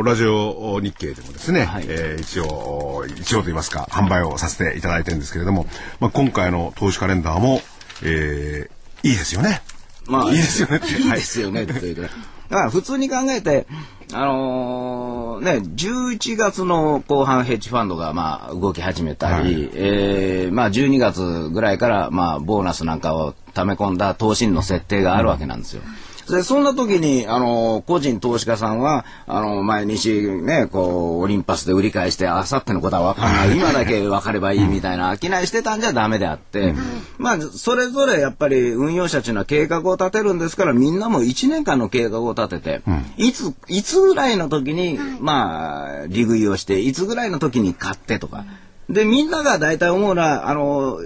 ーラジオ日経でもですね、はいえー一応、一応と言いますか、販売をさせていただいてるんですけれども、まあ、今回の投資カレンダーも、えーいいですよね。まあ、いいですよねって いいですよね、というか。だから普通に考えて、あのーね、11月の後半ヘッジファンドがまあ動き始めたり、えーまあ12月ぐらいからまあボーナスなんかを溜め込んだ投資の設定があるわけなんですよ。で、そんな時に、あの、個人投資家さんは、あの、毎日ね、こう、オリンパスで売り返して、あさってのことは分かんない、今だけ分かればいいみたいな、商いしてたんじゃダメであって、まあ、それぞれやっぱり運用者っていうのは計画を立てるんですから、みんなも1年間の計画を立てて、いつ、いつぐらいの時に、まあ、利食いをして、いつぐらいの時に買ってとか。で、みんなが大体思うのは、あの、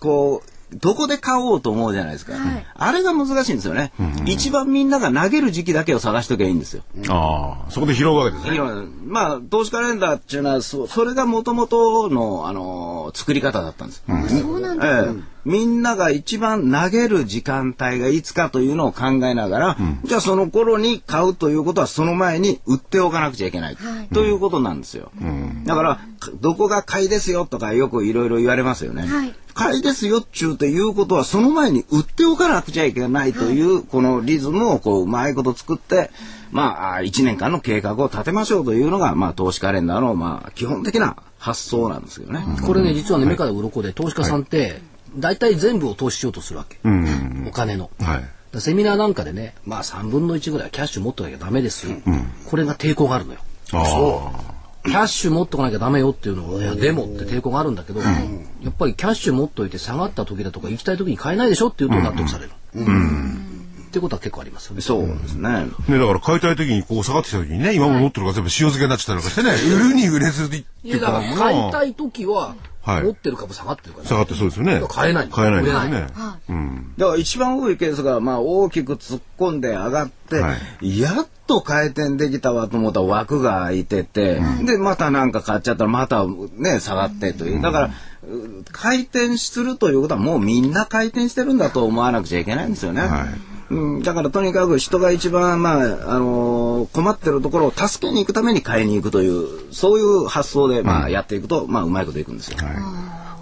こう、どこで買おうと思うじゃないですか。あれが難しいんですよね。一番みんなが投げる時期だけを探しときゃいいんですよ。ああ、そこで拾うわけですね。まあ、投資カレンダーっていうのは、そそれがもともとの、あのー作り方だったんです。そうなんです。ええみんなが一番投げる時間帯がいつかというのを考えながら、じゃあその頃に買うということはその前に売っておかなくちゃいけない、はいということなんですよ。だから、かどこが買いですよとかよくいろいろ言われますよね。はい買いですよっちゅうということはその前に売っておかなくちゃいけないという、このリズムをこううまいこと作って、まあ、1年間の計画を立てましょうというのが、まあ、投資カレンダーの、まあ、基本的な発想なんですけどね。これね実はね目から鱗で投資家さんって大体全部を投資しようとするわけ、お金の。はい。セミナーなんかでね、まあ3分の1ぐらいはキャッシュ持っとかなきゃダメですよ。これが抵抗があるのよ。あキャッシュ持っとかなきゃダメよっていうのを、いや、でもって抵抗があるんだけど、やっぱりキャッシュ持っといて下がった時だとか行きたい時に買えないでしょっていうと納得される。っていうことは結構ありますよね。そうですね。あ。ね、だから買いたい時にこう下がってきた時にね、今も持ってるから全部塩漬けになっちゃったりとかしてね、売るに売れずっていや、いうかだから買いたい時は、はい持ってる株下がってるから。下がってそうですよね。買えない買えないですよ売れね。だから一番多いケースが、まあ、大きく突っ込んで上がって、はやっと回転できたわと思ったら枠が空いてて、で、またなんか買っちゃったらまたね、下がってという。だから、う回転するということはもうみんな回転してるんだと思わなくちゃいけないんですよね。はいうん、だからとにかく人が一番、まあ、あのー困ってるところを助けに行くために買いに行くという、そういう発想で、まあ、やっていくと、まあ、うまいこといくんですよ。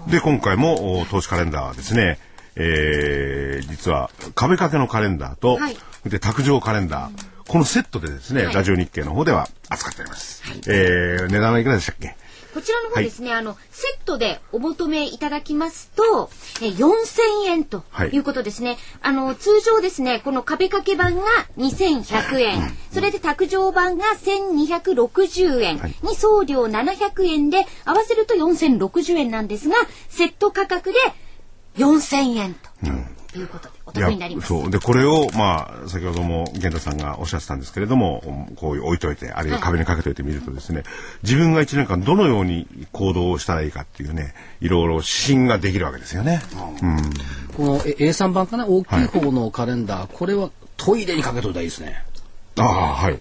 で、今回もお投資カレンダーはですね、えー、実は壁掛けのカレンダーと、はい。で、卓上カレンダー、このセットでですね、ラジオ日経の方では扱っております。えー、値段はいくらでしたっけ？こちらの方ですね、あの、セットでお求めいただきますと、え4000円とはい。いうことですね。あの、通常ですね、この壁掛け版が2100円、それで卓上版が1260円、はい。に送料700円で、合わせると4060円なんですが、セット価格で4000円ということでお得になります。そう。で、これを、まあ、先ほども源太さんがおっしゃってたんですけれども、こう置いといて、あるいは壁にかけておいてみるとですね、自分が一年間どのように行動をしたらいいかっていうね、いろいろ指針ができるわけですよね。このえ A3 版かな？大きい方のカレンダー、これはトイレにかけといたらいいですね。ああ、はい。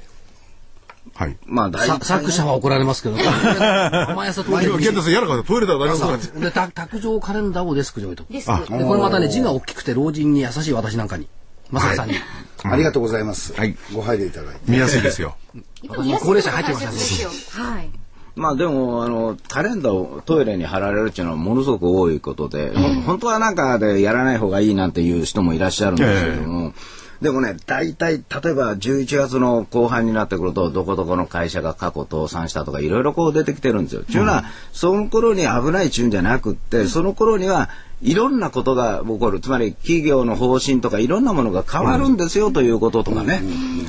はい。まあ、大作者は怒られますけど、毎朝トイレ今、に源太さん嫌な方トイレだ大丈夫かで、た卓上カレンダーをデスクに置いとく。で。これまたね、字が大きくて老人に優しい私なんかに、まさきさんに。ありがとうございます。はいご配慮いただいて。見やすいですよ。高齢者入ってましたね。はい。まあでもあのカレンダーをトイレに貼られるっていうのはものすごく多いことで、ほん本当はなんかでやらない方がいいなんていう人もいらっしゃるんですけれども、でもね、大体、例えば11月の後半になってくると、どこどこの会社が過去倒産したとか、いろいろこう出てきてるんですよ。ちゅうのは、その頃に危ないちゅうんじゃなくって、その頃には、いろんなことが起こる。つまり、企業の方針とか、いろんなものが変わるんですよ、ということとかね。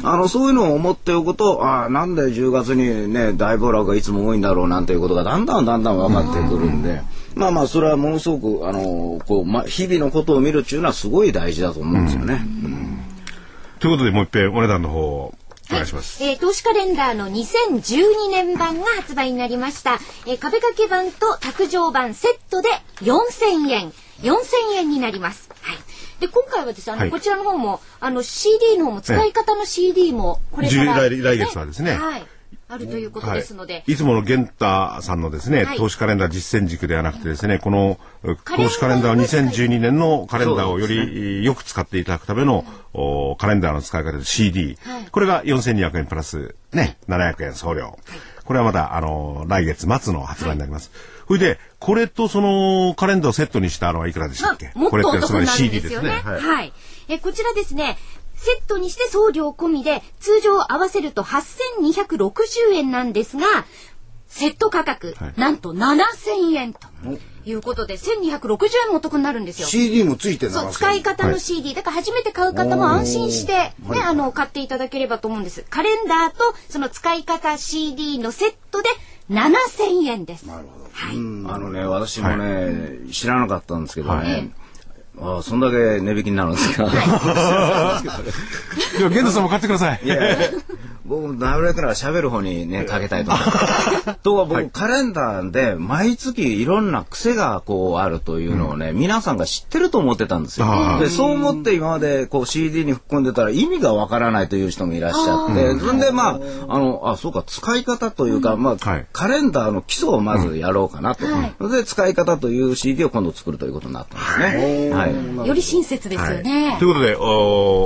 あの、そういうのを思っておくと、ああ、なんで10月にね、大暴落がいつも多いんだろうなんていうことが、だんだんだんだん分かってくるんで。まあまあ、それはものすごく、あの、こう、ま、日々のことを見るっていうのはすごい大事だと思うんですよね。ということで、もう一遍お値段の方をお願いします。えー投資カレンダーの2012年版が発売になりました。えー壁掛け版と卓上版セットで4000円。4000円になります。はい。で、今回はですね、あの、はいこちらの方も、あの、CD の方も、使い方の CD も、これから、来来月はですねはい。あるということですので。い、いつもの玄太さんのですね、はい投資カレンダー実践軸ではなくてですね、この投資カレンダー2012年のカレンダーをよりよく使っていただくための、おカレンダーの使い方で CD、はいこれが4200円プラスね、700円送料。これはまだ、あの、来月末の発売になります。それで、これとそのカレンダーをセットにしたのはいくらでしたっけ、まあこれってつまり CD ですよね。はいはい。え、こちらですね、セットにして送料込みで、通常合わせると8260円なんですが、セット価格、はいなんと7000円ということで、1260円もお得になるんですよ。CD もついてそう、な使い方のはい CD、だから初めて買う方も安心して、ね、あの、買っていただければと思うんです。カレンダーと、その使い方 CD のセットで7000円です。なるほど。はい。あのね、私もね、知らなかったんですけどね。ああ、そんだけ値引きになるんですか？では、玄太さんも買ってください。いやいや僕、なるべくなら喋る方にね、かけたいと思います。とは僕、カレンダーで毎月いろんな癖がこうあるというのをね、皆さんが知ってると思ってたんですよ。で、そう思って今までこう CD に含んでたら意味がわからないという人もいらっしゃって、それでまあ、あの、あ、そうか、使い方というか、まあ、はい。カレンダーの基礎をまずやろうかなと。それで、使い方という CD を今度作るということになったんですね。はい。より親切ですよね。ということで、お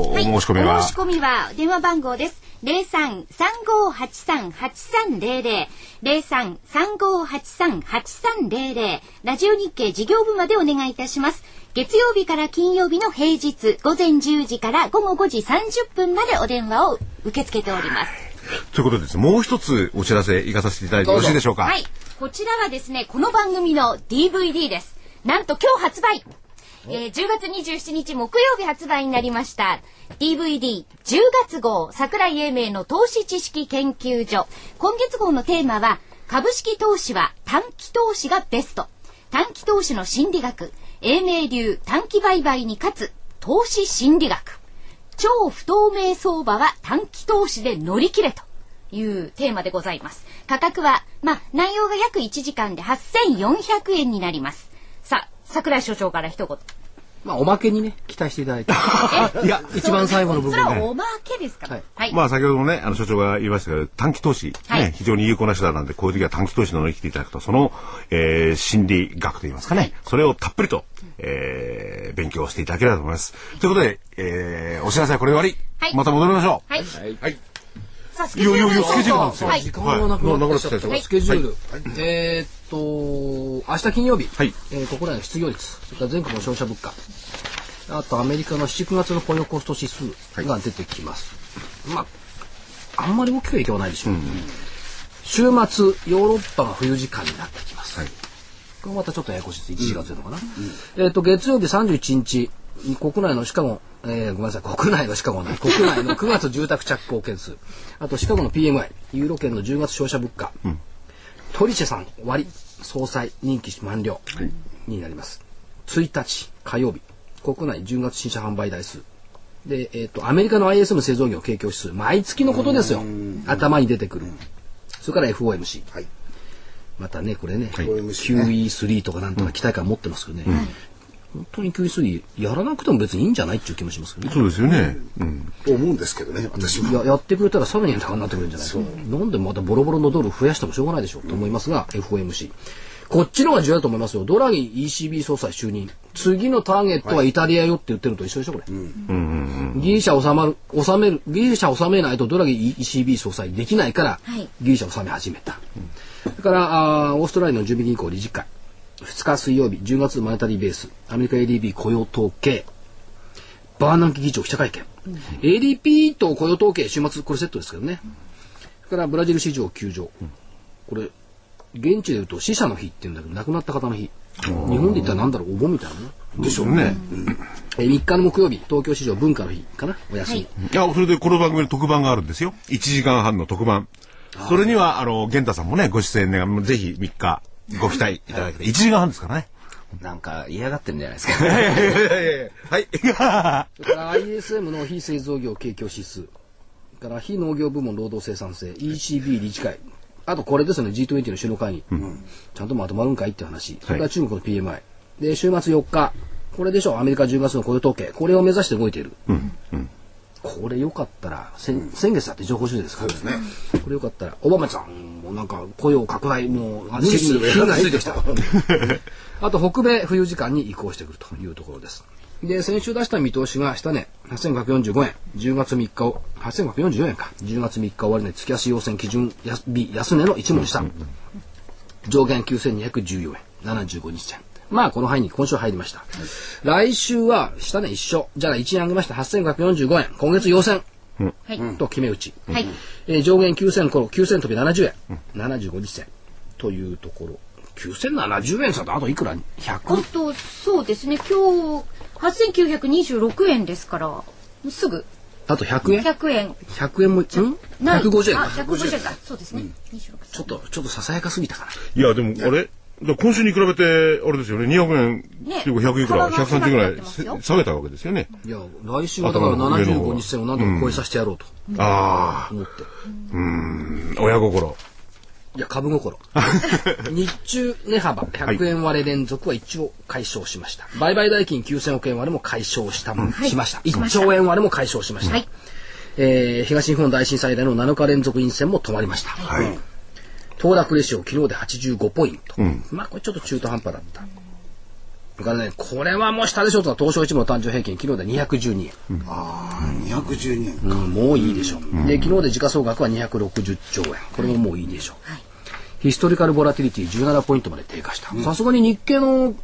おはい。申し込みは？お申し込みは電話番号です。零三三五八三八三零零零三三五八三八三零零ラジオ日経事業部までお願いいたします。月曜日から金曜日の平日午前10時から午後5時30分までお電話を受け付けております。ということでですね、もう一つお知らせいかさせていただいてよろしいでしょうか？はい。こちらはですね、この番組の DVD です。なんと今日発売えー10月27日木曜日発売になりました。DVD10 月号桜井英明の投資知識研究所。今月号のテーマは株式投資は短期投資がベスト。短期投資の心理学。英明流短期売買に勝つ投資心理学。超不透明相場は短期投資で乗り切れと。いうテーマでございます。価格は、まあ、内容が約1時間で8400円になります。さあ、桜井所長から一言。まあ、おまけにね、期待していただいて。いや、一番最後の部それ分ね。はおまけですか？ら。はいはい。まあ先ほどもね、あの所長が言いましたけど、短期投資、ねはい非常に有効な手段なんで、こういう時は短期投資の乗り切っていただくと、その、えー心理学といいますかね、それをたっぷりと、えー勉強していただければと思います。ということで、えーお知らせはこれで終わり。はいまた戻りましょう。はい。はい。さあ、スケジュールいやいやいやスケジュールなんですよ。はい。時間がなくなってきちゃった。はい。スケジュール。えーっと、明日金曜日、はい。えー国内の失業率、それから全国の消費者物価、あとアメリカの7、9月の雇用コスト指数が出てきます。まあ、あんまり大きく影響はないでしょう。週末、ヨーロッパが冬時間になってきます。はい。これまたちょっとややこしいです。1、4月というのかな。えっ、と、月曜日31日、国内のシカゴ、えー、ごめんなさい、国内のシカゴな、国内の9月住宅着工件数、あとシカゴの PMI、ユーロ圏の10月消費者物価、トリシェさん、終わり、総裁、任期満了になります。1日、火曜日、国内10月新車販売台数。で、えっ、と、アメリカの ISM 製造業景況指数、毎月のことですよ。頭に出てくる。それから FOMC。はいまたね、これね、い QE3 とかなんとか期待感持ってますけどね、本当に QE3 やらなくても別にいいんじゃないっていう気もしますけどね。そうですよね。うん。と思うんですけどね私もややってくれたらさらに高になってくるんじゃないかな。んでまたボロボロのドル増やしてもしょうがないでしょうと思いますが、FOMC こっちの方が重要だと思いますよ。ドラギ ECB 総裁就任。次のターゲットはイタリアよって言ってるのと一緒でしょこれ、ギリシャ収まる収めるギリシャ収めないとドラギ ECB 総裁できないから、はい。ギリシャ収め始めた、それからあーオーストラリアの準備銀行理事会2日水曜日10月マネタリーベースアメリカ ADB 雇用統計バーナンキ議長記者会見 ADP と雇用統計、週末、これセットですけどね。それからブラジル市場休場。これ、現地で言うと死者の日って言うんだけど、亡くなった方の日。日本で言ったらなんだろう、お盆みたいなね。でしょうね。え3日の木曜日、東京市場文化の日かな、お休み。いや、それでこの番組の特番があるんですよ。1時間半の特番。それには、あの、玄太さんもね、ご出演ね、ぜひ3日ご期待いただけて、1時間半ですからね。なんか嫌がってるんじゃないですか。はい。それから ISM の非製造業景況指数。それから非農業部門労働生産性、ECB 理事会。あとこれですね、G20 の首脳会議。ちゃんとまとまるんかいって話。それから中国の PMI。で、週末4日。これでしょ、アメリカ10月の雇用統計。これを目指して動いている。これよかったら、先先月だって情報収集ですからね。これよかったら、オバマさんもなんか雇用拡大も、あニュースに火がついてきた。あと北米冬時間に移行してくるというところです。で、先週出した見通しが下値8545円、10月3日を、8544円か、10月3日終わり値月足要線基準日安値の一問下。上限9214円、75日線。まあ、この範囲に今週入りました。来週は下値一緒。じゃあ1円上げました8545円。今月要線。はい。と決め打ち。はい。えー上限9000頃、9000飛び70円。75日線。というところ。9070円さとあといくら ?100? あと、そうですね、今日、8926円ですから、すぐあと100円？100円。100円も、ん？ない ?150 円あ、か。150円か。そうですね。26ちょっと、ちょっとささやかすぎたかな。いや、でも、あれ？だ今週に比べて、あれですよね、200円、っていうか100いくら、幅が130ぐらい下げたわけですよね。いや、来週はだから頭の上の方75日線を何度も超えさせてやろうとあ思って。あ、親心。いや、株心。日中値幅100円割れ連続は一応解消しました。売買代金9000億円割れも解消したも、しました。1兆円割れも解消しました。はいえー東日本大震災での7日連続陰線も止まりました。はい。騰落レシオ昨日で85ポイント。まあこれちょっと中途半端だった。だからね、これはもう下でしょうと東証一部の単純平均昨日で212円。ああ、212円。うん、もういいでしょう。で、昨日で時価総額は260兆円。これももういいでしょう。ヒストリカルボラティリティ17ポイントまで低下した。さすがに日経の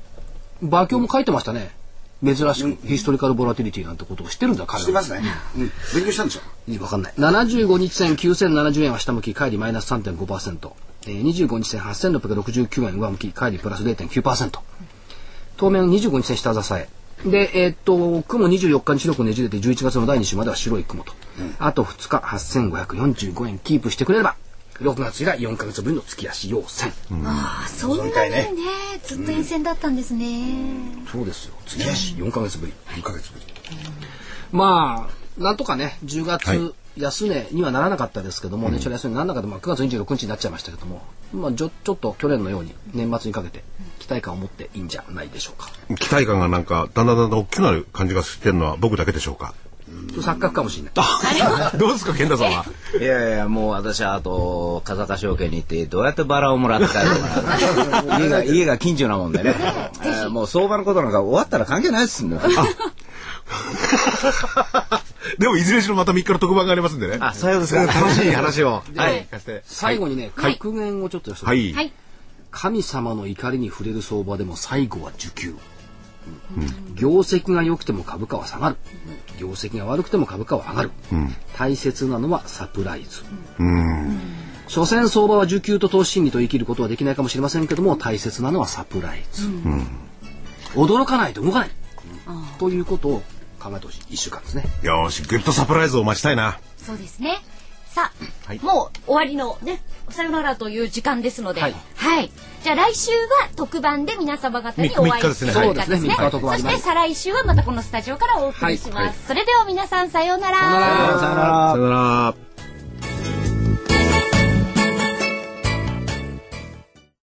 馬鏡も書いてましたね。珍しく、ヒストリカルボラティリティなんてことを知ってるんだ、彼は。してますね。うん。勉強したんでしょ？いいわかんない。75日線9070円は下向き、帰りマイナス3.5%。えー、25日線8669円上向き、帰りプラス0.9%。当面25日線下支え。で、えーっと、雲24日に白くねじれて11月の第2週までは白い雲と。あと2日8545円キープしてくれれば、6月以来4ヶ月ぶりの月足要線。ああ、そんなにね、ずっと沿線だったんですね。そうですよ。月足4ヶ月ぶり。2ヶ月ぶり。まあ、なんとかね、10月、はい安値にはならなかったですけども、年初来安値にならなかった、まあ、9月26日になっちゃいましたけども、まあ、ちょちょっと去年のように年末にかけて期待感を持っていいんじゃないでしょうか。期待感がなんか、だんだんだんだん大きくなる感じがしてるのは僕だけでしょうか？錯覚かもしれない。どうですか、健太さんは？いやいや、もう私はあと、風賀証券に行って、どうやってバラをもらって帰るのかな。家が、家が近所なもんでね。えーもう相場のことなんか終わったら関係ないですもん。でも、いずれにしろまた3日の特番がありますんでね。あ、そういうですか。楽しい話を。はい。最後にね、格言をちょっと。はい。神様の怒りに触れる相場でも最後は受給。業績が良くても株価は下がる。業績が悪くても株価は上がる。大切なのはサプライズ。所詮相場は需給と投資心理と生きることはできないかもしれませんけども大切なのはサプライズ、驚かないと動かない、ということを考えてほしい1週間ですねよーし、グッドサプライズを待ちたいな。そうですね。さあ、はいもう終わりのね、さよならという時間ですので、ははいい。じゃあ来週は特番で皆様方にお会いすねするそうですね三日は特番あそして再来週はまたこのスタジオからお送りします。はいはいそれでは皆さんさようなら。さようならさよなら。さよなら。